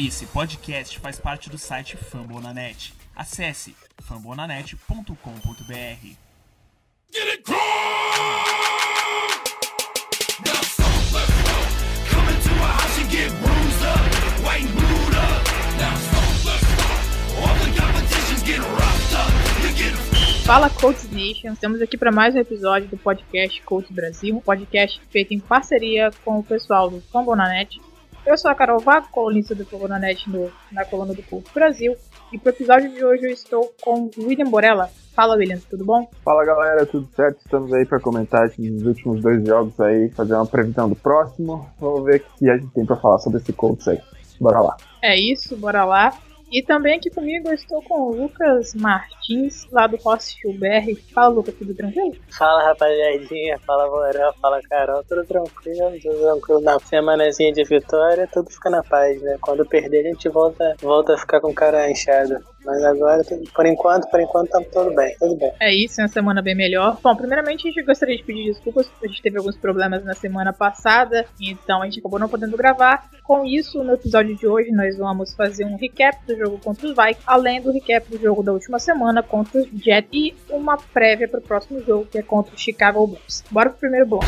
Esse podcast faz parte do site Fambonanet. Acesse fambonanet.com.br. Fala Coach Nation, estamos aqui para mais um episódio do podcast Coach Brasil, um podcast feito em parceria com o pessoal do Fambonanet. Eu sou a Carol Vago, colunista do Fambonanet no, na coluna do Coach Brasil, e para o episódio de hoje eu estou com o William Borella. Fala William, tudo bom? Fala galera, tudo certo? Estamos aí para comentar esses últimos dois jogos aí, fazer uma previsão do próximo. Vamos ver o que a gente tem para falar sobre esse Colts aí. Bora lá. É isso, bora lá. E também aqui comigo eu estou com o Lucas Martins, lá do Hostel BR. Fala Lucas, tudo tranquilo? Fala rapaziadinha, fala Morel, fala Carol, tudo tranquilo, tudo tranquilo. Na semanazinha de vitória, tudo fica na paz, né? Quando perder, a gente volta, volta a ficar com cara inchado. Mas agora, por enquanto, por enquanto tá tudo bem, tudo bem. É isso, uma semana bem melhor. Bom, primeiramente a gente gostaria de pedir desculpas, a gente teve alguns problemas na semana passada, então a gente acabou não podendo gravar. Com isso, no episódio de hoje, nós vamos fazer um recap do jogo contra os Vikings, além do recap do jogo da última semana contra os Jets e uma prévia para o próximo jogo, que é contra o Chicago Bulls. Bora pro primeiro bloco.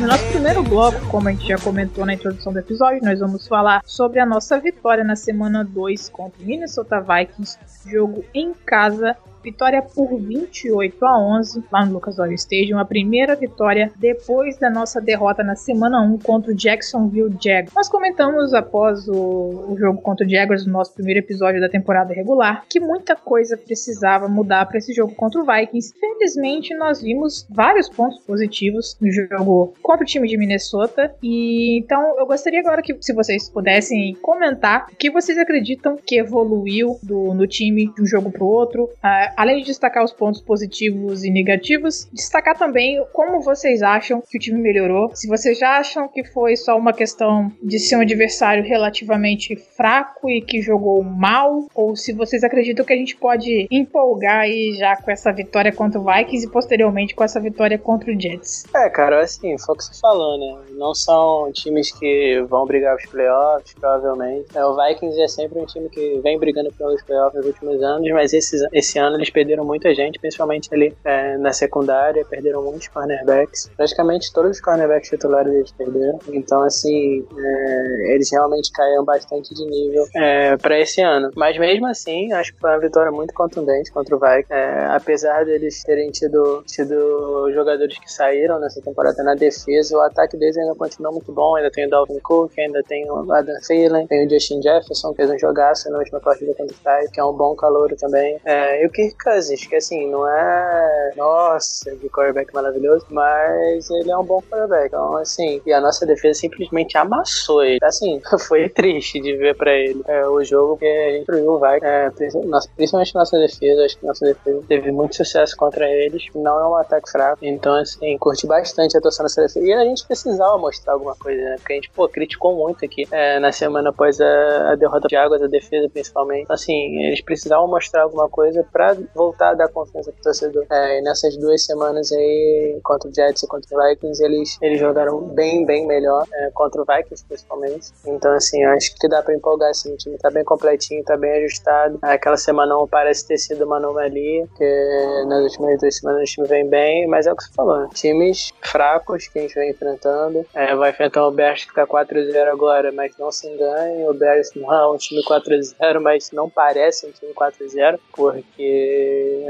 No nosso primeiro bloco, como a gente já comentou na introdução do episódio, nós vamos falar sobre a nossa vitória na semana 2 contra o Minnesota Vikings, jogo em casa. Vitória por 28 a 11 lá no Lucas Oil Stadium, a primeira vitória depois da nossa derrota na semana 1 contra o Jacksonville Jaguars. Nós comentamos após o, o jogo contra o Jaguars no nosso primeiro episódio da temporada regular que muita coisa precisava mudar para esse jogo contra o Vikings. Felizmente, nós vimos vários pontos positivos no jogo contra o time de Minnesota. E então eu gostaria agora que se vocês pudessem comentar o que vocês acreditam que evoluiu do, no time de um jogo para o outro. Ah, além de destacar os pontos positivos e negativos, destacar também como vocês acham que o time melhorou. Se vocês já acham que foi só uma questão de ser um adversário relativamente fraco e que jogou mal, ou se vocês acreditam que a gente pode empolgar aí já com essa vitória contra o Vikings e posteriormente com essa vitória contra o Jets. É, cara, assim, foi o que você falou, né? Não são times que vão brigar os playoffs, provavelmente. É, o Vikings é sempre um time que vem brigando pelos playoffs nos últimos anos, mas esses, esse ano eles perderam muita gente, principalmente ali é, na secundária, perderam muitos cornerbacks. Praticamente todos os cornerbacks titulares eles perderam. Então, assim, é, eles realmente caíram bastante de nível é, para esse ano. Mas mesmo assim, acho que foi uma vitória muito contundente contra o Vikings. É, apesar deles terem tido, tido jogadores que saíram nessa temporada na defesa, o ataque deles ainda continua muito bom. Ainda tem o Dalvin Cook, ainda tem o Adam Thielen, tem o Justin Jefferson, que fez um jogaço na última partida contra o Titans, que é um bom calouro também. É, e o Kirk Cousins, que assim, não é. Nossa, que quarterback maravilhoso, mas ele é um bom quarterback. Então, assim, e a nossa defesa simplesmente amassou ele. Assim, foi triste de ver pra ele é, o jogo, porque a gente viu Vikings, é, princi- nossa- principalmente nossa defesa, acho que nossa defesa teve muito sucesso contra eles. Não é um ataque fraco, então, assim, curti bastante a atuação dessa defesa. E a gente precisava mostrar alguma coisa, né? Porque a gente, pô, criticou muito aqui é, na semana após a, a derrota de Águas, a defesa principalmente. Assim, eles precisavam mostrar alguma coisa pra voltar a dar confiança pro torcedor. É, e nessas duas semanas aí, contra o Jets e contra o Vikings, eles, eles jogaram bem, bem melhor, é, contra o Vikings principalmente. Então, assim, acho que dá pra empolgar, assim, o time tá bem completinho, tá bem ajustado. Aquela semana não parece ter sido uma anomalia, porque nas últimas duas semanas o time vem bem, mas é o que você falou, né? times fracos que a gente vem enfrentando. É, vai enfrentar o Bears que tá 4-0 agora, mas não se engane, o Bears não é um time 4-0, mas não parece um time 4-0, porque,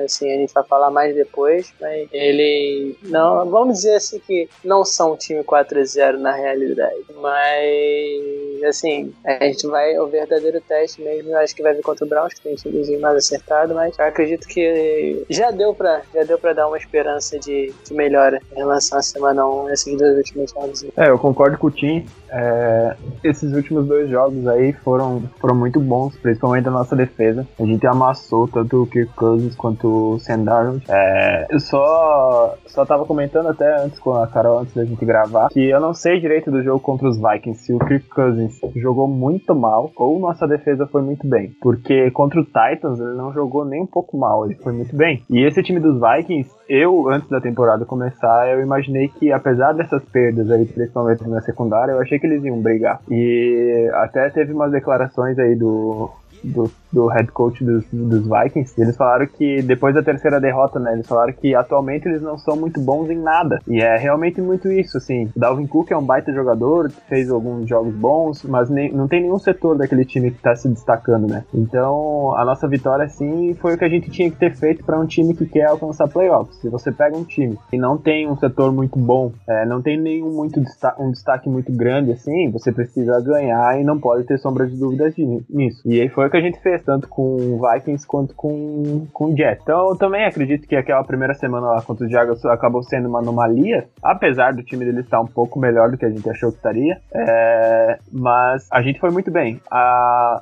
assim, a gente vai falar mais depois, mas ele, não, vamos dizer assim que não são um time 4-0 na realidade, mas, assim, a gente vai, o verdadeiro teste mesmo, acho que vai vir contra o Browns, que tem um timezinho mais acertado, mas eu acredito que já deu pra, já deu pra dar uma esperança de, de melhora em relação à semana 1, esses dois últimos jogos. É, eu concordo com o Tim. É, esses últimos dois jogos aí foram, foram muito bons, principalmente a nossa defesa. A gente amassou tanto o Kirk Cousins quanto o Sam Darnold. É, eu só, só tava comentando até antes com a Carol, antes da gente gravar, que eu não sei direito do jogo contra os Vikings se o Kirk Cousins jogou muito mal ou nossa defesa foi muito bem. Porque contra o Titans ele não jogou nem um pouco mal, ele foi muito bem. E esse time dos Vikings, eu, antes da temporada começar, eu imaginei que apesar dessas perdas aí, principalmente na secundária, eu achei que eles iam brigar. E até teve umas declarações aí do, do, do head coach dos, dos Vikings, eles falaram que depois da terceira derrota, né, eles falaram que atualmente eles não são muito bons em nada. E é realmente muito isso, assim. O Dalvin Cook é um baita jogador, fez alguns jogos bons, mas nem, não tem nenhum setor daquele time que tá se destacando, né? Então, a nossa vitória, sim, foi o que a gente tinha que ter feito para um time que quer alcançar playoffs. Se você pega um time e não tem um setor muito bom, é, não tem nenhum muito destaque, um destaque muito grande, assim, você precisa ganhar e não pode ter sombra de dúvidas nisso. E aí foi o que a gente fez, tanto com Vikings quanto com, com Jets. Então eu também acredito que aquela primeira semana lá contra os Jaguars acabou sendo uma anomalia, apesar do time dele estar um pouco melhor do que a gente achou que estaria. É, mas a gente foi muito bem.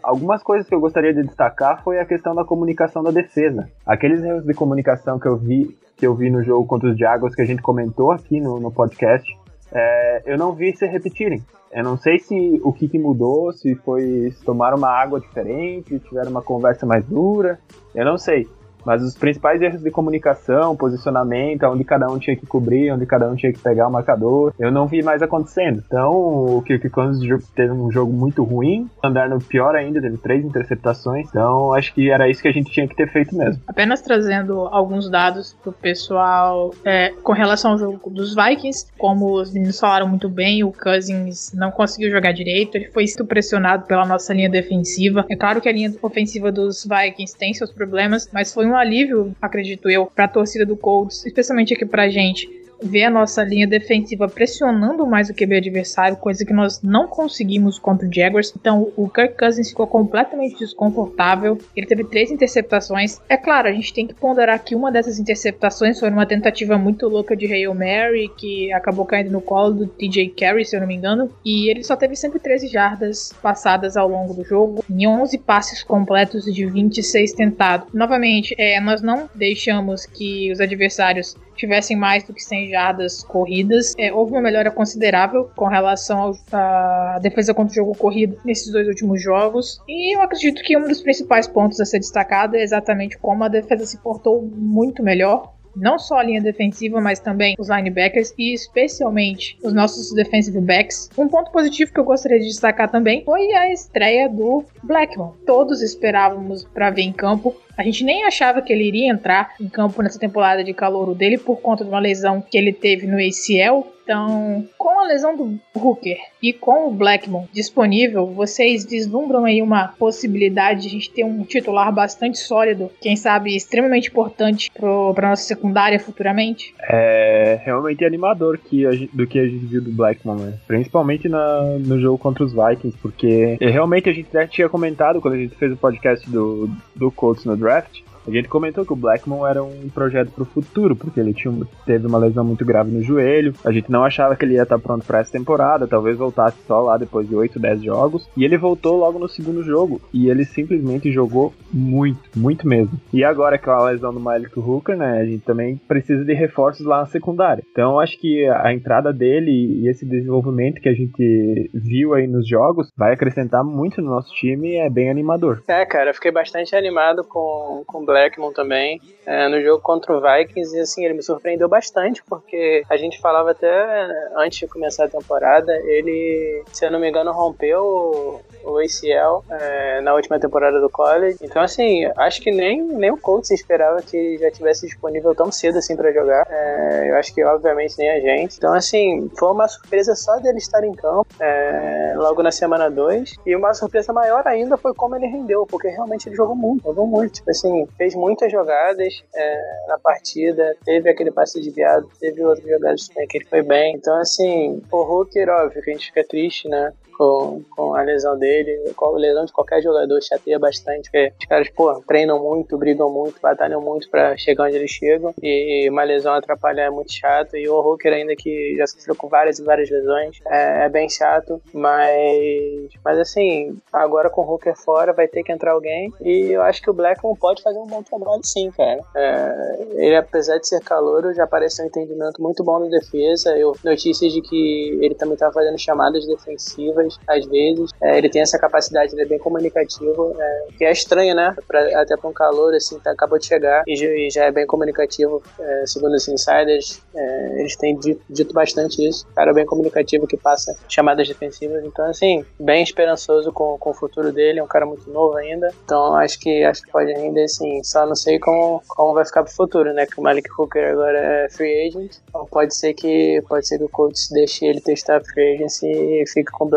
Algumas coisas que eu gostaria de destacar foi a questão da comunicação da defesa. Aqueles erros de comunicação que eu vi que eu vi no jogo contra os Jaguars que a gente comentou aqui no, no podcast, é, eu não vi se repetirem. Eu não sei se o que, que mudou, se foi se tomaram uma água diferente, tiveram uma conversa mais dura, eu não sei. Mas os principais erros de comunicação, posicionamento, onde cada um tinha que cobrir, onde cada um tinha que pegar o marcador, eu não vi mais acontecendo. Então, o Kirk Cousins teve um jogo muito ruim, andar no pior ainda, teve três interceptações. Então, acho que era isso que a gente tinha que ter feito mesmo. Apenas trazendo alguns dados pro pessoal é, com relação ao jogo dos Vikings, como os meninos falaram muito bem, o Cousins não conseguiu jogar direito, ele foi muito pressionado pela nossa linha defensiva. É claro que a linha ofensiva dos Vikings tem seus problemas, mas foi um alívio, acredito eu, para a torcida do Colts, especialmente aqui pra gente, ver a nossa linha defensiva pressionando mais o QB adversário, coisa que nós não conseguimos contra o Jaguars. Então o Kirk Cousins ficou completamente desconfortável. Ele teve três interceptações. É claro, a gente tem que ponderar que uma dessas interceptações foi uma tentativa muito louca de Hail Mary, que acabou caindo no colo do TJ Carey, se eu não me engano. E ele só teve 113 jardas passadas ao longo do jogo, em 11 passes completos de 26 tentados. Novamente, é, nós não deixamos que os adversários tivessem mais do que 100 jardas corridas. É, houve uma melhora considerável com relação à defesa contra o jogo corrido nesses dois últimos jogos. E eu acredito que um dos principais pontos a ser destacado é exatamente como a defesa se portou muito melhor não só a linha defensiva, mas também os linebackers e especialmente os nossos defensive backs. Um ponto positivo que eu gostaria de destacar também foi a estreia do Blackmon. Todos esperávamos para ver em campo. A gente nem achava que ele iria entrar em campo nessa temporada de calor dele por conta de uma lesão que ele teve no ACL. Então, com a lesão do Hooker e com o Blackmon disponível, vocês vislumbram aí uma possibilidade de a gente ter um titular bastante sólido, quem sabe extremamente importante para nossa secundária futuramente? É realmente animador que gente, do que a gente viu do Blackmon, né? principalmente na, no jogo contra os Vikings, porque realmente a gente já tinha comentado quando a gente fez o podcast do, do Colts no draft, a gente comentou que o Blackmon era um projeto pro futuro, porque ele tinha, teve uma lesão muito grave no joelho. A gente não achava que ele ia estar pronto para essa temporada, talvez voltasse só lá depois de 8, 10 jogos. E ele voltou logo no segundo jogo. E ele simplesmente jogou muito, muito mesmo. E agora com a lesão do Malik Hooker, né, a gente também precisa de reforços lá na secundária. Então acho que a entrada dele e esse desenvolvimento que a gente viu aí nos jogos vai acrescentar muito no nosso time e é bem animador. É, cara, eu fiquei bastante animado com, com o Blackmon também é, no jogo contra o Vikings e assim, ele me surpreendeu bastante porque a gente falava até antes de começar a temporada, ele, se eu não me engano, rompeu o ACL é, na última temporada do college. Então, assim, acho que nem, nem o Colts esperava que já tivesse disponível tão cedo assim para jogar. É, eu acho que, obviamente, nem a gente. Então, assim, foi uma surpresa só dele estar em campo é, logo na semana 2. E uma surpresa maior ainda foi como ele rendeu, porque realmente ele jogou muito, jogou muito. Tipo assim, fez muitas jogadas é, na partida, teve aquele passe desviado, teve outras jogadas também que ele foi bem. Então, assim, o Hooker, óbvio que a gente fica triste, né? Com, com a lesão dele. Qual- Lesão de qualquer jogador chateia bastante, porque os caras, pô, treinam muito, brigam muito, batalham muito pra chegar onde eles chegam. E uma lesão atrapalha é muito chato. E o Hooker, ainda que já sofreu com várias e várias lesões, é, é bem chato. Mas, mas assim, agora com o Hooker fora, vai ter que entrar alguém. E eu acho que o Blackmon pode fazer um bom trabalho sim, cara. É, ele, apesar de ser calouro, já parece um entendimento muito bom na defesa. Eu notícias de que ele também estava fazendo chamadas defensivas às vezes. É, ele tem essa capacidade, ele é bem comunicativo, é, que é estranho, né? Pra- até para um calor assim, tá, acabou de chegar e, e já é bem comunicativo. É, segundo os insiders, é, eles têm dito, dito bastante isso. Cara bem comunicativo que passa chamadas defensivas. Então, assim, bem esperançoso com, com o futuro dele. É um cara muito novo ainda. Então, acho que acho que pode render sim. Só não sei como, como vai ficar pro futuro, né? Que o Malik Hooker agora é free agent. Então pode ser que pode ser que o Colts deixe ele testar free agency e fique com o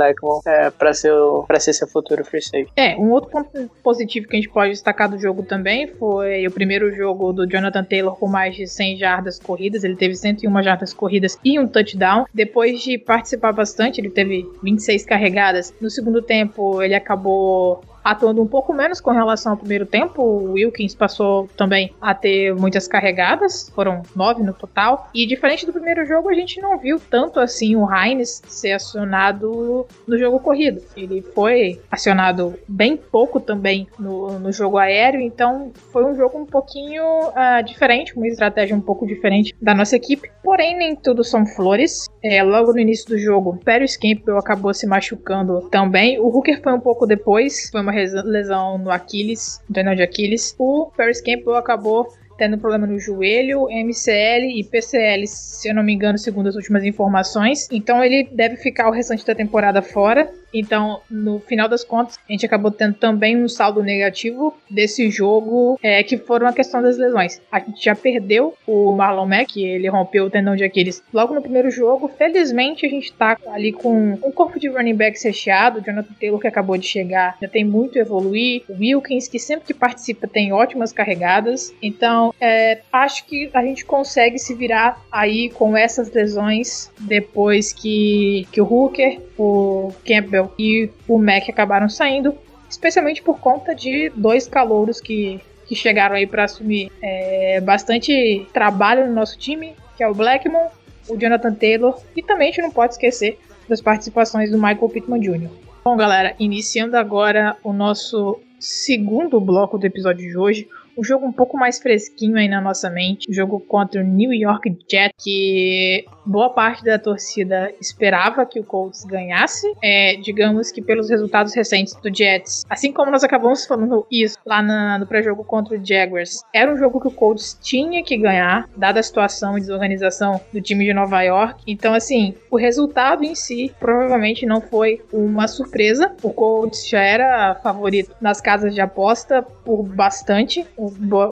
É, para ser pra ser seu futuro free safety. É, um outro ponto positivo que a gente pode destacar do jogo também foi o primeiro jogo do Jonathan Taylor com mais de 100 jardas corridas. Ele teve 101 jardas corridas e um touchdown. Depois de participar bastante, ele teve 26 carregadas. No segundo tempo, ele acabou atuando um pouco menos com relação ao primeiro tempo. O Wilkins passou também a ter muitas carregadas, foram nove no total. E diferente do primeiro jogo, a gente não viu tanto assim o Hines ser acionado no jogo corrido. Ele foi acionado bem pouco também no, no jogo aéreo, então foi um jogo um pouquinho ah, diferente, uma estratégia um pouco diferente da nossa equipe. Porém, nem tudo são flores. É, logo no início do jogo, Paris Campbell acabou se machucando também. O Hooker foi um pouco depois, foi uma lesão no Aquiles, no de Aquiles. O Paris Campbell acabou tendo problema no joelho, MCL e PCL, se eu não me engano, segundo as últimas informações. Então ele deve ficar o restante da temporada fora. Então, no final das contas, a gente acabou tendo também um saldo negativo desse jogo, é, que foram a questão das lesões. A gente já perdeu o Marlon Mack, ele rompeu o tendão de Aquiles logo no primeiro jogo. Felizmente, a gente tá ali com um corpo de running backs recheado. O Jonathan Taylor, que acabou de chegar, já tem muito a evoluir. O Wilkins, que sempre que participa, tem ótimas carregadas. Então, é, acho que a gente consegue se virar aí com essas lesões depois que, que o Hooker, o Campbell e o Mack acabaram saindo, especialmente por conta de dois calouros que, que chegaram aí para assumir é, bastante trabalho no nosso time, que é o Blackmon, o Jonathan Taylor e também a gente não pode esquecer das participações do Michael Pittman Jr. Bom, galera, iniciando agora o nosso segundo bloco do episódio de hoje, um jogo um pouco mais fresquinho aí na nossa mente, um jogo contra o New York Jets, que boa parte da torcida esperava que o Colts ganhasse. É, digamos que pelos resultados recentes do Jets, assim como nós acabamos falando isso lá no pré-jogo contra o Jaguars, era um jogo que o Colts tinha que ganhar, dada a situação e desorganização do time de Nova York. Então, assim, o resultado em si provavelmente não foi uma surpresa. O Colts já era favorito nas casas de aposta por bastante. O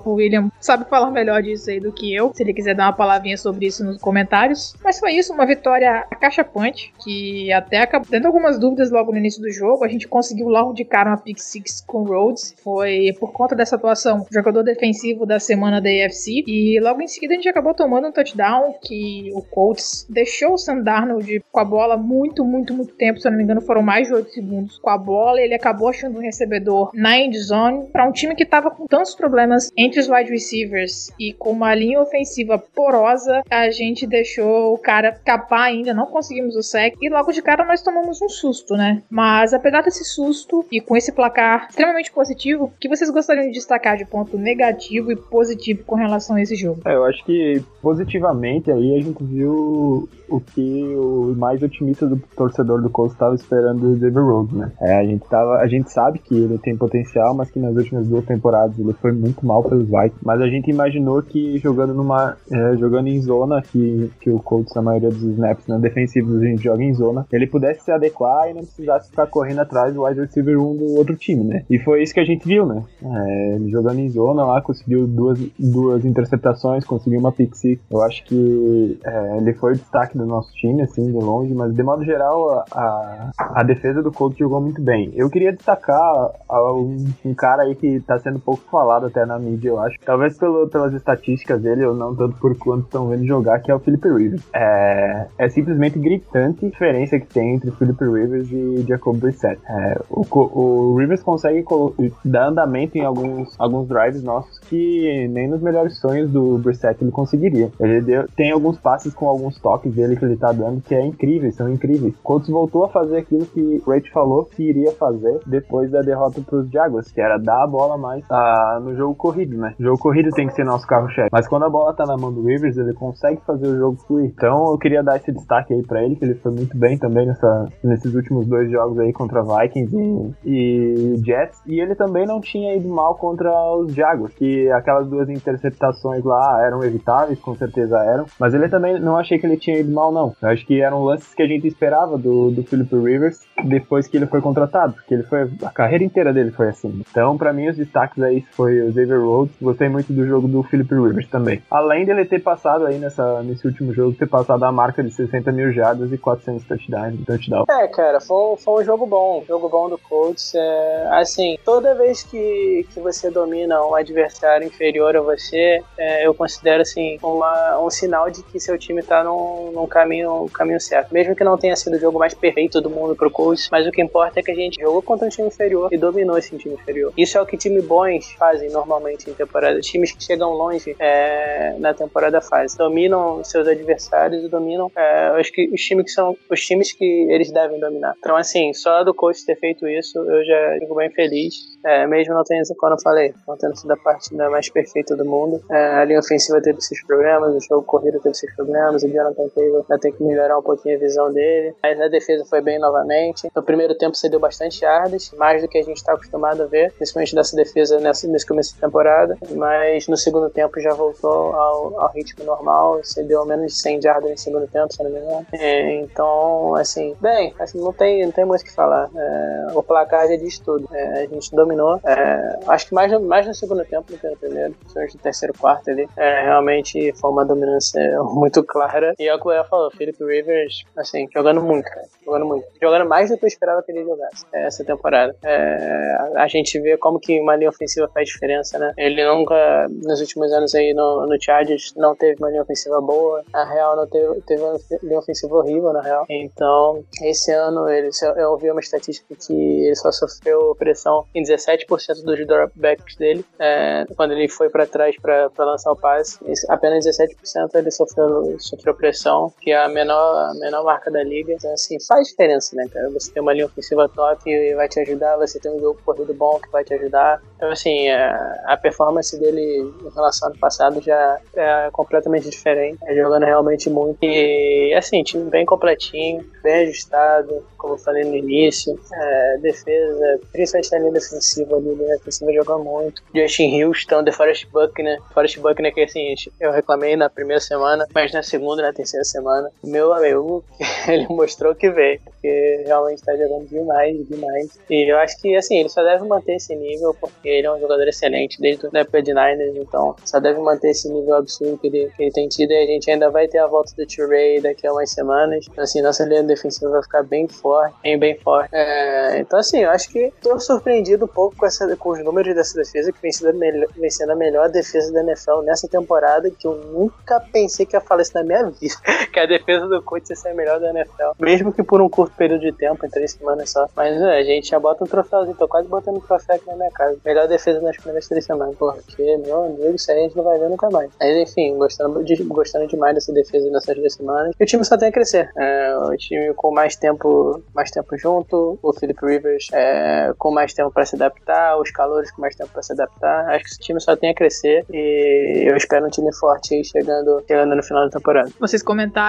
o William sabe falar melhor disso aí do que eu, se ele quiser dar uma palavrinha sobre isso nos comentários. Mas foi isso, uma vitória acachapante, que até acabou tendo algumas dúvidas logo no início do jogo. A gente conseguiu logo de cara uma pick six com o Rhodes. Foi por conta dessa atuação, jogador defensivo da semana da AFC. E logo em seguida a gente acabou tomando um touchdown que o Colts deixou o Sam Darnold com a bola muito, muito, muito tempo. Se eu não me engano, foram mais de 8 segundos com a bola. Ele acabou achando um recebedor na end zone para um time que tava com tantos problemas entre os wide receivers e com uma linha ofensiva porosa. A gente deixou o cara escapar ainda, não conseguimos o sec. E logo de cara nós tomamos um susto, né? Mas apesar desse susto e com esse placar extremamente positivo, o que vocês gostariam de destacar de ponto negativo e positivo com relação a esse jogo? É, eu acho que positivamente aí a gente viu o que o mais otimista do torcedor do Colts estava esperando do Xavier Rhodes, né? É, a gente tava, a gente sabe que ele tem potencial, mas que nas últimas duas temporadas ele foi muito mal pelos Vikings. Mas a gente imaginou que jogando numa, é, jogando em zona, que, que o Colts a maioria dos snaps na defensiva a gente joga em zona, ele pudesse se adequar e não precisasse ficar correndo atrás do wide receiver 1 do outro time, né? E foi isso que a gente viu, né? É, jogando em zona lá, conseguiu duas, duas interceptações, conseguiu uma pick six. Eu acho que é, ele foi o destaque do nosso time, assim, de longe, mas de modo geral, a, a, defesa do Colts jogou muito bem. Eu queria destacar um, um cara aí que tá sendo pouco falado até na mídia, eu acho. Talvez pelo, pelas estatísticas dele, ou não tanto por quanto estão vendo jogar, que é o Philip Rivers. É, é simplesmente gritante a diferença que tem entre Philip Rivers e Jacob Brissett. É, o, o Rivers consegue dar andamento em alguns, alguns drives nossos que nem nos melhores sonhos do Brissett ele conseguiria. Ele deu- tem alguns passes com alguns toques dele que ele tá dando que é incríveis, são incríveis. Colts voltou a fazer aquilo que o Rach falou que iria fazer depois da derrota pros Jaguars, que era dar a bola mais ah, no jogo corrido, né? O jogo corrido tem que ser nosso carro-chefe. Mas quando a bola tá na mão do Rivers, ele consegue fazer o jogo fluir. Então eu queria dar esse destaque aí pra ele, que ele foi muito bem também nessa, nesses últimos dois jogos aí contra Vikings e, e Jets. E ele também não tinha ido mal contra os Jaguars, que aquelas duas interceptações lá eram evitáveis, com certeza eram. Mas ele também não achei que ele tinha ido mal, não. Eu acho que eram lances que a gente esperava do, do Philip Rivers depois que ele foi contratado, porque ele foi a carreira inteira dele foi assim. Então, pra mim, os destaques aí foi o Xavier Rhodes. Gostei muito do jogo do Philip Rivers também. Além dele ter passado aí nessa, nesse último jogo, ter passado a marca de 60 mil jardas e 400 touchdowns. touchdown. É, cara, foi, foi um jogo bom. Jogo bom do Colts. É, assim, toda vez que, que você domina um adversário inferior a você, é, eu considero assim uma, um sinal de que seu time tá num, num caminho, um caminho certo. Mesmo que não tenha sido o jogo mais perfeito do mundo pro Colts, mas o que importa é que a gente jogou contra um time inferior e dominou esse time inferior. Isso é o que times bons fazem normalmente em temporada. Times que chegam longe é, na temporada fazem. Dominam seus adversários e dominam é, os, que, os times que são os times que eles devem dominar. Então, assim, só do coach ter feito isso, eu já fico bem feliz. É, mesmo não tendo, como eu falei, não tendo sido a partida mais perfeita do mundo. É, a linha ofensiva teve seus problemas, o jogo corrido teve seus problemas, o Jonathan Taylor vai ter que melhorar um pouquinho a visão dele. Mas a defesa foi bem novamente. No primeiro tempo cedeu bastante yardas, mais do que a gente está acostumado a ver, principalmente dessa defesa nessa, nesse começo de temporada. Mas no segundo tempo já voltou ao, ao ritmo normal, cedeu menos de 100 jardas no segundo tempo, se não me engano. É, então, assim, bem, assim, não, tem, não tem muito o que falar. É, o placar já diz tudo. É, a gente dominou. É, acho que mais, mais no segundo tempo do que no primeiro, principalmente no terceiro quarto ali. É, realmente foi uma dominância muito clara. E é o Léo falou, Philip Rivers, assim, jogando muito, cara. Jogando muito. Jogando mais do que eu esperava que ele jogasse é, essa temporada. É, a gente vê como que uma linha ofensiva faz diferença, né? Ele nunca, nos últimos anos aí no, no Chargers, não teve uma linha ofensiva boa. Na real, não teve, teve uma linha ofensiva horrível, na real. Então, esse ano, ele, eu ouvi uma estatística que ele só sofreu pressão em 17% dos dropbacks dele, é, quando ele foi pra trás pra lançar o passe. Apenas 17% ele sofreu, sofreu pressão, que é a menor, a menor marca da liga. Então, assim, faz diferença, né, cara? Você tem uma linha ofensiva top que vai te ajudar, você tem um jogo corrido bom que vai te ajudar. Então, assim, a, a performance dele em relação ao ano passado já é completamente diferente. É jogando realmente muito. E, assim, time bem completinho, bem ajustado, como eu falei no início. É, defesa, principalmente na linha defensiva ali, né? A defensiva jogou muito. Justin Houston, The Forest Buckner. Forest Buckner, que assim, eu reclamei na primeira semana, mas na segunda e na terceira semana, meu amigo, ele mostrou que veio. Porque realmente tá jogando demais, demais. E eu acho que, assim, ele só deve manter esse nível, porque ele é um jogador excelente desde a época de Niners, então só deve manter esse nível absurdo que ele, que ele tem tido. E a gente ainda vai ter a volta do T-Ray daqui a umas semanas. Então, assim, nossa linha defensiva vai ficar bem forte, bem, bem forte. É, então, assim, eu acho que tô surpreendido um pouco com, essa, com os números dessa defesa, que vem sendo, vem sendo a melhor defesa da NFL nessa temporada, que eu nunca pensei que ia falar isso na minha vida. Que a defesa do ser a melhor da NFL. Mesmo que por um curto período de tempo, em três semanas só. Mas é, a gente já bota um troféuzinho, tô quase botando um troféu aqui na minha casa. Melhor defesa nas primeiras três semanas. Porque, meu amigo, isso aí a gente não vai ver nunca mais. Mas enfim, gostando, de, gostando demais dessa defesa nessas duas semanas. E o time só tem a crescer. É, o time com mais tempo, mais tempo junto, o Philip Rivers é, com mais tempo pra se adaptar, os calores com mais tempo pra se adaptar. Acho que esse time só tem a crescer. E eu espero um time forte aí chegando, chegando no final da temporada. Vocês comentaram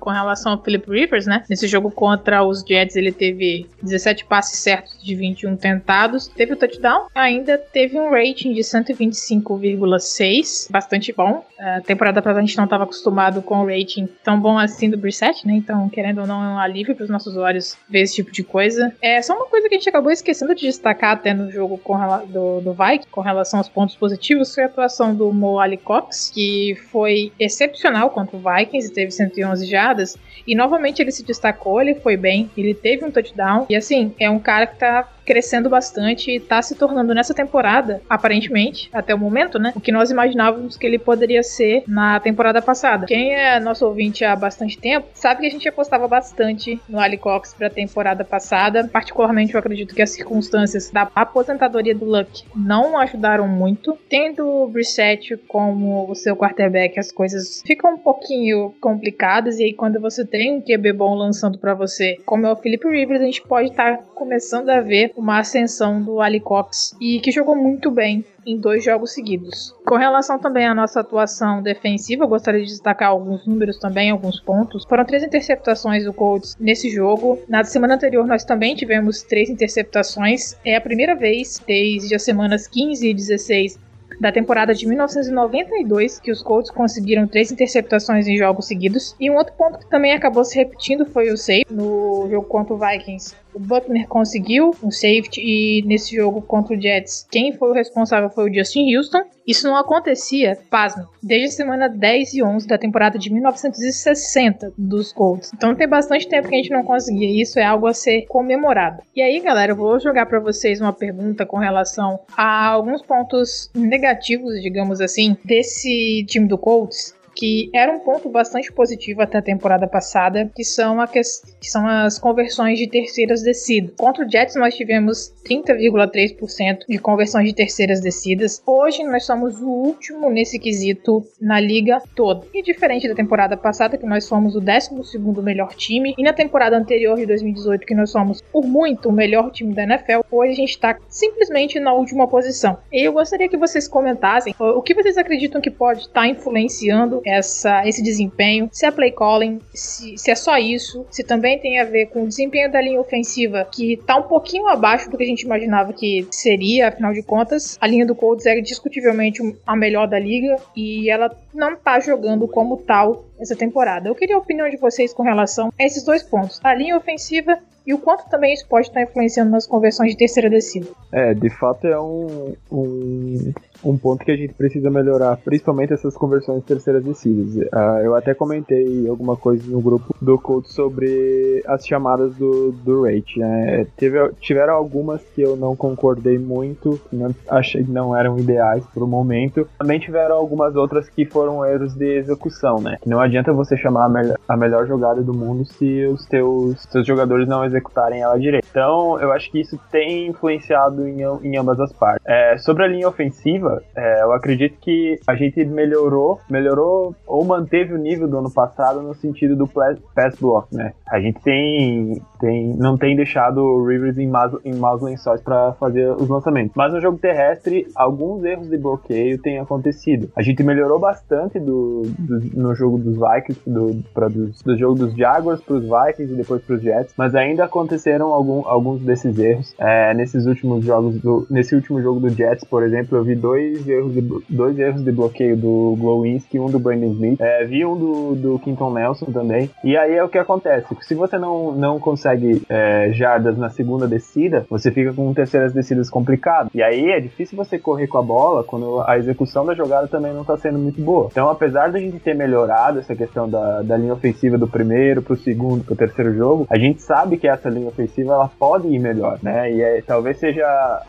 com relação ao Philip Rivers, né? Nesse jogo contra os Jets, ele teve 17 passes certos de 21 tentados. Teve o touchdown, ainda teve um rating de 125,6, bastante bom. A temporada passada a gente não estava acostumado com o rating tão bom assim do Brissett, né? Então, querendo ou não, é um alívio para os nossos olhos ver esse tipo de coisa. É só uma coisa que a gente acabou esquecendo de destacar até no jogo com do, do Vikings, com relação aos pontos positivos, foi a atuação do Mo Ali Cox, que foi excepcional contra o Vikings, teve 111 jardas, e novamente ele se destacou, ele foi bem, ele teve um touchdown, e assim, é um cara que tá crescendo bastante e tá se tornando nessa temporada, aparentemente, até o momento, né? O que nós imaginávamos que ele poderia ser na temporada passada. Quem é nosso ouvinte há bastante tempo sabe que a gente apostava bastante no Ali Cox pra temporada passada. Particularmente, eu acredito que as circunstâncias da aposentadoria do Luck não ajudaram muito. Tendo o Brissett como o seu quarterback, as coisas ficam um pouquinho complicadas. E aí, quando você tem um QB bom lançando para você, como é o Philip Rivers, a gente pode estar tá começando a ver uma ascensão do Ali Cox e que jogou muito bem em dois jogos seguidos. Com relação também à nossa atuação defensiva, eu gostaria de destacar alguns números também, alguns pontos. Foram três interceptações do Colts nesse jogo. Na semana anterior, nós também tivemos três interceptações. É a primeira vez desde as semanas 15 e 16 da temporada de 1992, que os Colts conseguiram três interceptações em jogos seguidos. E um outro ponto que também acabou se repetindo foi o save no jogo contra o Vikings o Butler conseguiu um safety e nesse jogo contra o Jets, quem foi o responsável foi o Justin Houston. Isso não acontecia, pasme, desde a semana 10 e 11 da temporada de 1960 dos Colts. Então tem bastante tempo que a gente não conseguia isso, é algo a ser comemorado. E aí, galera, eu vou jogar para vocês uma pergunta com relação a alguns pontos negativos, digamos assim, desse time do Colts que era um ponto bastante positivo até a temporada passada, que são, a que, que são as conversões de terceiras descidas. Contra o Jets nós tivemos 30,3% de conversões de terceiras descidas. Hoje nós somos o último nesse quesito na liga toda. E diferente da temporada passada, que nós fomos o 12 melhor time, e na temporada anterior de 2018, que nós somos por muito o melhor time da NFL, hoje a gente está simplesmente na última posição. E eu gostaria que vocês comentassem o que vocês acreditam que pode estar tá influenciando essa, esse desempenho, se é play calling, se, se é só isso, se também tem a ver com o desempenho da linha ofensiva, que tá um pouquinho abaixo do que a gente imaginava que seria, afinal de contas, a linha do Colts é discutivelmente a melhor da liga e ela não tá jogando como tal essa temporada. Eu queria a opinião de vocês com relação a esses dois pontos, a linha ofensiva e o quanto também isso pode estar influenciando nas conversões de terceira descida. É, de fato é um, um, um ponto que a gente precisa melhorar, principalmente essas conversões terceiras descidas. Uh, eu até comentei alguma coisa no grupo do Code sobre as chamadas do, do rate. Né? Teve, tiveram algumas que eu não concordei muito, que não, achei que não eram ideais para o momento. Também tiveram algumas outras que foram erros de execução, né? Não adianta você chamar a, me a melhor jogada do mundo se os teus, seus jogadores não executarem ela direito. Então, eu acho que isso tem influenciado em, em ambas as partes. É, sobre a linha ofensiva, é, eu acredito que a gente melhorou, melhorou ou manteve o nível do ano passado no sentido do pass block, né? A gente tem, tem não tem deixado o Rivers em, maus, em maus lençóis para fazer os lançamentos. Mas no jogo terrestre, alguns erros de bloqueio têm acontecido. A gente melhorou bastante do, do no jogo dos Vikings, do, pra, do, do jogo dos Jaguars para os Vikings e depois para os Jets, mas ainda aconteceram algum, alguns desses erros. É, nesses últimos jogos, do, nesse último jogo do Jets, por exemplo, eu vi dois erros de, dois erros de bloqueio do Glowinski, um do Brandon Smith, é, vi um do, do Quinton Nelson também. E aí é o que acontece: se você não, não consegue é, jardas na segunda descida, você fica com terceiras descidas complicado. E aí é difícil você correr com a bola quando a execução da jogada também não está sendo muito boa. Então, apesar da gente ter melhorado essa questão da, da linha ofensiva do primeiro pro segundo, pro terceiro jogo, a gente sabe que essa linha ofensiva ela pode ir melhor, né? E é, talvez seja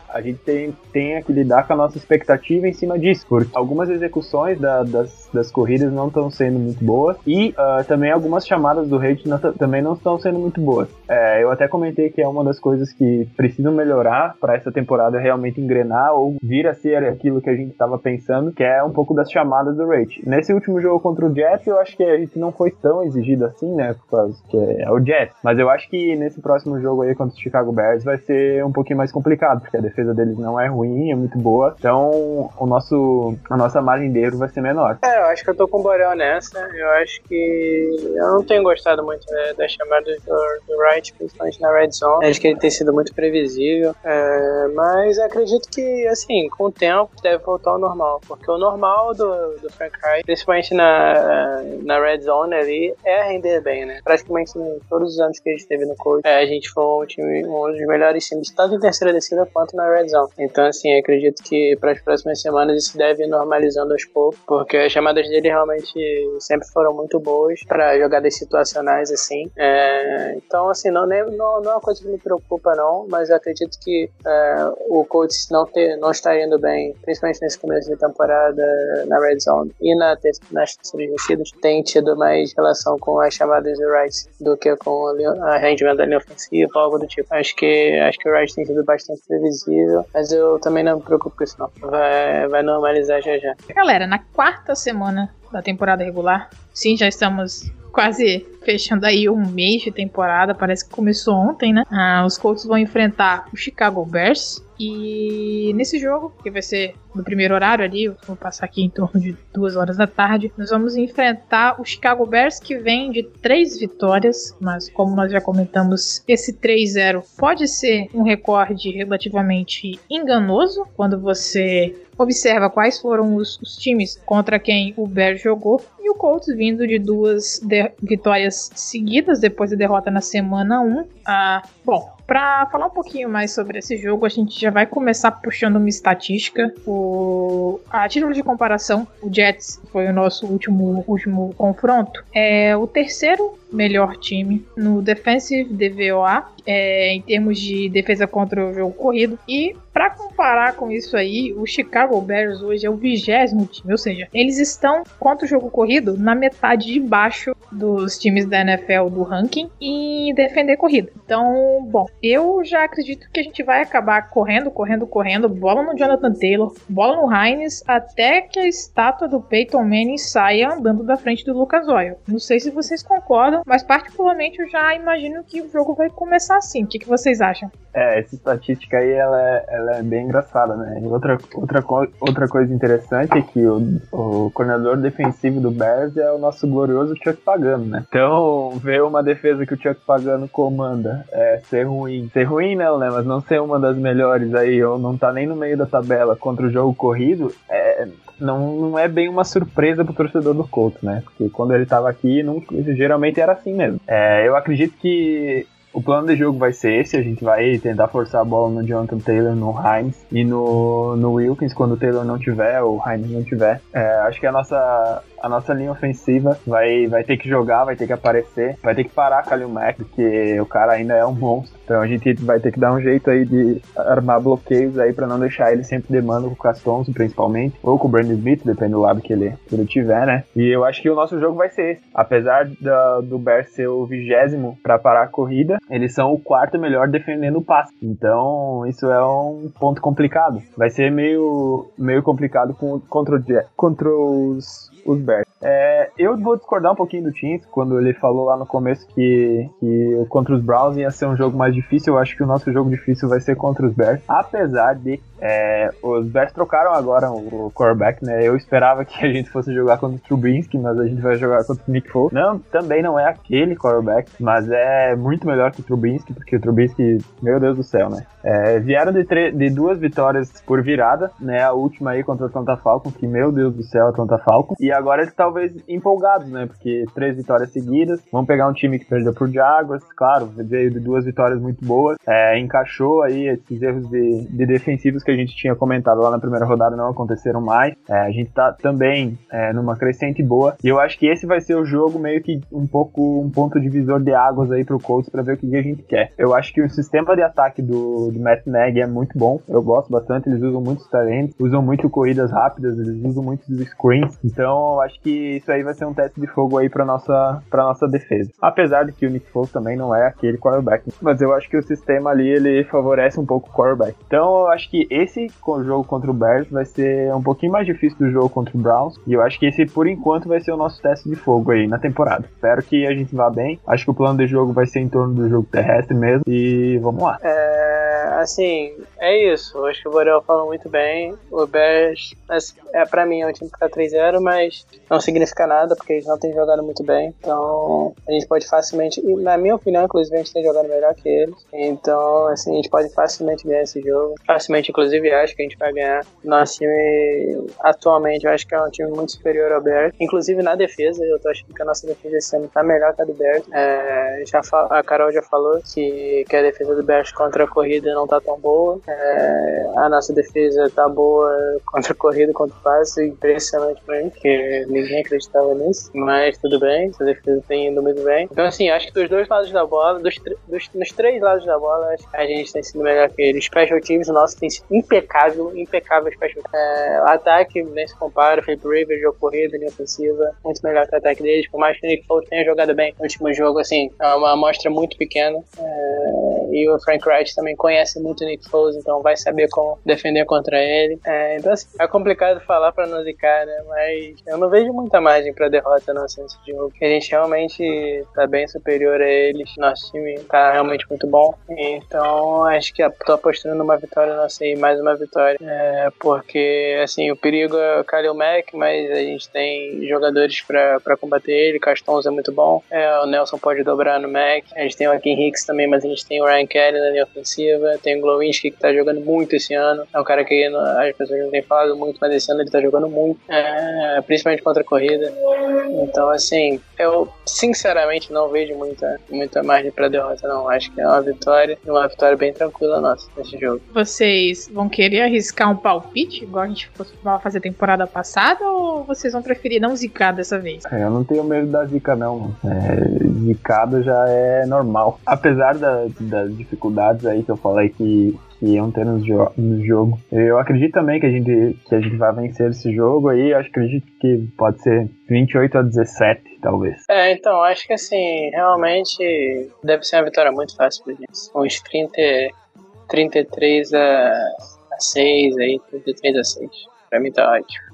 a gente tem, tenha que lidar com a nossa expectativa em cima disso, porque algumas execuções da, das, das corridas não estão sendo muito boas e uh, também algumas chamadas do rate também não estão sendo muito boas. É, eu até comentei que é uma das coisas que precisam melhorar para essa temporada realmente engrenar ou vir a ser aquilo que a gente estava pensando, que é um pouco das chamadas do rate. Nesse último jogo contra o Jets, eu acho que a gente não foi tão exigido assim, né? Porque é o Jets. Mas eu acho que nesse próximo jogo aí contra o Chicago Bears vai ser um pouquinho mais complicado, porque a defesa deles não é ruim, é muito boa. Então, o nosso, a nossa margem de erro vai ser menor. É, eu acho que eu tô com o Borel nessa. Eu acho que eu não tenho gostado muito né, das chamadas do, do Wright, principalmente na Red Zone. Acho que ele tem sido muito previsível. É, mas acredito que, assim, com o tempo deve voltar ao normal. Porque o normal do, do Frank Reich, principalmente na, na Red Zone ali, é render bem, né? Praticamente em todos os anos que a gente teve no coach, é, a gente foi um, time, um dos melhores times, tanto em terceira descida quanto na Red Zone. Então, assim, acredito que para as próximas semanas isso deve ir normalizando aos poucos, porque as chamadas dele realmente sempre foram muito boas para jogadas situacionais, assim. É, então, assim, assim, não, não, não é uma coisa que me preocupa, não, mas eu acredito que é, o Colts não, ter, não está indo bem, principalmente nesse começo de temporada na Red Zone e na, nas terceiras descidas, tem tido mais relação com as chamadas de Rice do que com a rendimento da linha ofensiva, algo do tipo. Acho que, acho que o Rice tem sido bastante previsível, mas eu também não me preocupo com isso, não. Vai, vai normalizar já já. Galera, na quarta semana da temporada regular, sim, já estamos quase fechando aí um mês de temporada, parece que começou ontem, né? Ah, os Colts vão enfrentar o Chicago Bears. E nesse jogo, que vai ser no primeiro horário ali, vou passar aqui em torno de duas horas da tarde, nós vamos enfrentar o Chicago Bears, que vem de três vitórias, mas como nós já comentamos, esse 3-0 pode ser um recorde relativamente enganoso quando você observa quais foram os, os times contra quem o Bears jogou e o Colts vindo de duas de- vitórias seguidas depois da derrota na semana 1. Ah, bom, para falar um pouquinho mais sobre esse jogo, a gente já vai começar puxando uma estatística. O, a título de comparação, o Jets foi o nosso último, último confronto. É o terceiro melhor time no Defensive DVOA é, em termos de defesa contra o jogo corrido. E para comparar com isso aí, o Chicago Bears hoje é o vigésimo time, ou seja, eles estão contra o jogo corrido na metade de baixo dos times da NFL do ranking e defender corrida. Então, bom, eu já acredito que a gente vai acabar correndo, correndo, correndo, bola no Jonathan Taylor, bola no Hines, até que a estátua do Peyton Manning saia andando da frente do Lucas Oil. Não sei se vocês concordam, mas particularmente eu já imagino que o jogo vai começar assim. O que, que vocês acham? É, essa estatística aí, ela é, ela é bem engraçada, né? E outra, outra, outra coisa interessante é que o, o coordenador defensivo do Bears é o nosso glorioso Chuck Pagano, né? Então, ver uma defesa que o Chuck Pagano comanda é, ser ruim. Ser ruim não, né? Mas não ser uma das melhores aí, ou não tá nem no meio da tabela contra o jogo corrido, é, não, não é bem uma surpresa pro torcedor do Colts, né? Porque quando ele tava aqui, não, geralmente era assim mesmo. É, eu acredito que o plano de jogo vai ser esse, a gente vai tentar forçar a bola no Jonathan Taylor, no Hines e no, no Wilkins quando o Taylor não tiver, ou o Hines não tiver. É, acho que a nossa, a nossa linha ofensiva vai, vai ter que jogar, vai ter que aparecer, vai ter que parar o Mack, porque o cara ainda é um monstro. Então a gente vai ter que dar um jeito aí de armar bloqueios aí para não deixar ele sempre demando com o Castonzo, principalmente, ou com o Brandon Smith, depende do lado que ele, que ele tiver, né? E eu acho que o nosso jogo vai ser esse. Apesar da, do Bears ser o vigésimo para parar a corrida, eles são o quarto melhor defendendo o passe. Então isso é um ponto complicado. Vai ser meio, meio complicado com, contra, o, contra os, os Bears. É, eu vou discordar um pouquinho do Teams quando ele falou lá no começo que, que contra os Browns ia ser um jogo mais difícil. Eu acho que o nosso jogo difícil vai ser contra os Bears. Apesar de é, os Bears trocaram agora o, o quarterback, né? Eu esperava que a gente fosse jogar contra o Trubinsky, mas a gente vai jogar contra o Nick Foles. Não, também não é aquele quarterback, mas é muito melhor que o Trubinsky, porque o Trubinsky, meu Deus do céu, né? É, vieram de, de duas vitórias por virada, né? A última aí contra o Atlanta Falcons, que meu Deus do céu, Atlanta Falcons. E agora eles talvez empolgados, né? Porque três vitórias seguidas. Vão pegar um time que perdeu pro Jaguars, claro, veio de duas vitórias muito boas. É, encaixou aí esses erros de, de defensivos que a gente tinha comentado lá na primeira rodada não aconteceram mais. É, a gente tá também é, numa crescente boa. E eu acho que esse vai ser o jogo meio que um pouco um ponto divisor de águas aí pro Colts para ver o que a gente quer. Eu acho que o sistema de ataque do, do Matt Nagy é muito bom. Eu gosto bastante. Eles usam muitos talentos, usam muito corridas rápidas, eles usam muitos screens. Então eu acho que isso aí vai ser um teste de fogo aí para nossa para nossa defesa. Apesar de que o Nick Foles também não é aquele quarterback, mas eu acho que o sistema ali ele favorece um pouco o quarterback. Então eu acho que esse jogo contra o Bears vai ser um pouquinho mais difícil do jogo contra o Browns e eu acho que esse por enquanto vai ser o nosso teste de fogo aí na temporada. Espero que a gente vá bem. Acho que o plano de jogo vai ser em torno do jogo terrestre mesmo e vamos lá. É, assim, é isso. Acho que o Borel falou muito bem. O Bears, é, pra mim, é um time que tá 3-0, mas não significa nada, porque eles não têm jogado muito bem. Então, a gente pode facilmente, na minha opinião, inclusive, a gente tem jogado melhor que eles. Então, assim, a gente pode facilmente ganhar esse jogo. Facilmente, inclusive, acho que a gente vai ganhar. Nosso time, atualmente, eu acho que é um time muito superior ao Bears. Inclusive, na defesa, eu tô achando que a nossa defesa esse ano tá melhor que a do Bears. É, já a Carol já falou que, que a defesa do Bears contra a corrida não tá tão boa. É, a nossa defesa tá boa contra a corrida, contra o passe, impressionante pra mim, porque ninguém acreditava nisso. Mas tudo bem, a defesa tem indo muito bem. Então, assim, acho que dos dois lados da bola, dos, dos, nos três lados da bola, acho que a gente tem sido melhor que eles. Special teams, o nosso tem sido impecável, impecável special é, O ataque nem se compara, Felipe Rivers, jogo corrida, linha ofensiva, muito melhor que o ataque deles, por mais que o Nick Foles tenha jogado bem no último jogo, assim, é uma amostra muito pequena. É, e o Frank Wright também conhece muito o Nick Foles, então vai saber como defender contra ele. É, então, assim, é complicado falar pra não né? Mas eu não vejo muita margem pra derrota nossa nesse jogo. A gente realmente tá bem superior a eles. Nosso time tá realmente muito bom. Então, acho que tô apostando numa vitória nossa aí, mais uma vitória. É, porque, assim, o perigo é o Kalil Mack, mas a gente tem jogadores pra combater ele. Castons é muito bom. É, o Nelson pode dobrar no Mac. A gente tem o Akin Hicks também, mas a gente tem o Ryan Kelly na linha ofensiva. Tem o Glowinski que tá jogando muito esse ano. É um cara que as pessoas não têm falado muito, mas esse ano ele tá jogando muito. É, principalmente contra a corrida. Então, assim, eu sinceramente não vejo muita, muita margem pra derrota, não. Acho que é uma vitória e uma vitória bem tranquila nossa nesse jogo. Vocês vão querer arriscar um palpite, igual a gente costumava fazer temporada passada, ou vocês vão preferir não zicar dessa vez? É, eu não tenho medo da zica, não. É, zicado já é normal. Apesar da, das dificuldades aí que eu que, que iam ter no, jo no jogo, eu acredito também que a, gente, que a gente vai vencer esse jogo aí. Eu acredito que pode ser 28 a 17, talvez. É, então, acho que assim, realmente deve ser uma vitória muito fácil pra gente. Uns 30, 33 a, a 6 aí, 33 a 6. Pra mim tá ótimo.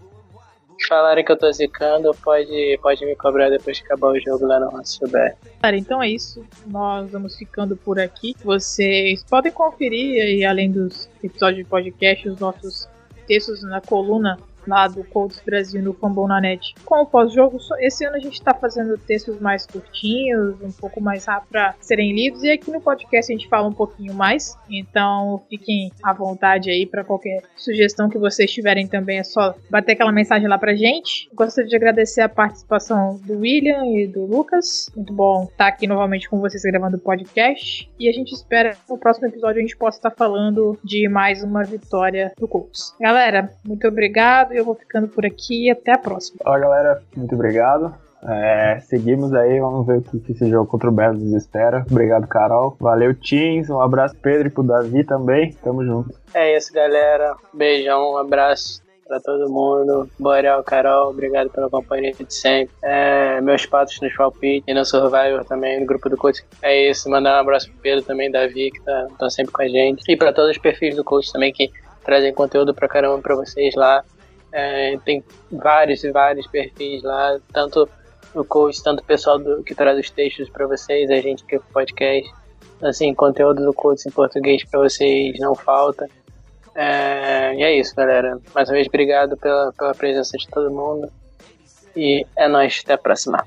Falarem que eu tô zicando, pode, pode me cobrar depois que acabar o jogo lá no se souber. Cara, então é isso. Nós vamos ficando por aqui. Vocês podem conferir aí, além dos episódios de podcast, os nossos textos na coluna lá do Colts Brasil no Fambon na Net com o pós-jogo. Esse ano a gente está fazendo textos mais curtinhos, um pouco mais rápido para serem lidos, e aqui no podcast a gente fala um pouquinho mais. Então fiquem à vontade aí para qualquer sugestão que vocês tiverem também. É só bater aquela mensagem lá pra gente. Gostaria de agradecer a participação do William e do Lucas. Muito bom estar aqui novamente com vocês gravando o podcast. E a gente espera que no próximo episódio a gente possa estar falando de mais uma vitória do Colts. Galera, muito obrigado. Eu vou ficando por aqui e até a próxima. Ó, galera, muito obrigado. É, seguimos aí, vamos ver o que esse jogo contra o Bears nos espera. Obrigado, Carol. Valeu, Teams. Um abraço, Pedro, e pro Davi também. Tamo junto. É isso, galera. Beijão, um abraço pra todo mundo. Boreal, Carol, obrigado pela companhia de sempre. É, meus patos nos palpites e no Survivor também, no grupo do coach. É isso, mandar um abraço pro Pedro também, Davi, que tá, tá sempre com a gente. E pra todos os perfis do coach também que trazem conteúdo pra caramba pra vocês lá. É, tem vários e vários perfis lá, tanto o coach, tanto o pessoal do, que traz os textos para vocês, a gente que é podcast. Assim, conteúdo do coach em português para vocês não falta. É, e é isso, galera. Mais uma vez, obrigado pela, pela presença de todo mundo. E é nóis, até a próxima.